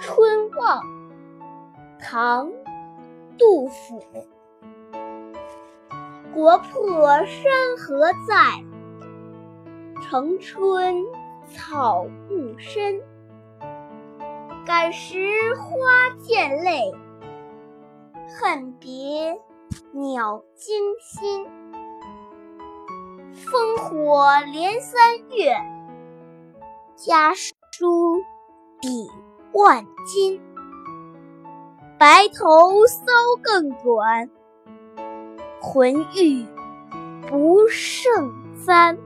春望，唐·杜甫。国破山河在，城春草木深。感时花溅泪，恨别鸟惊心。烽火连三月，家书抵万金。白头搔更短，浑欲不胜簪。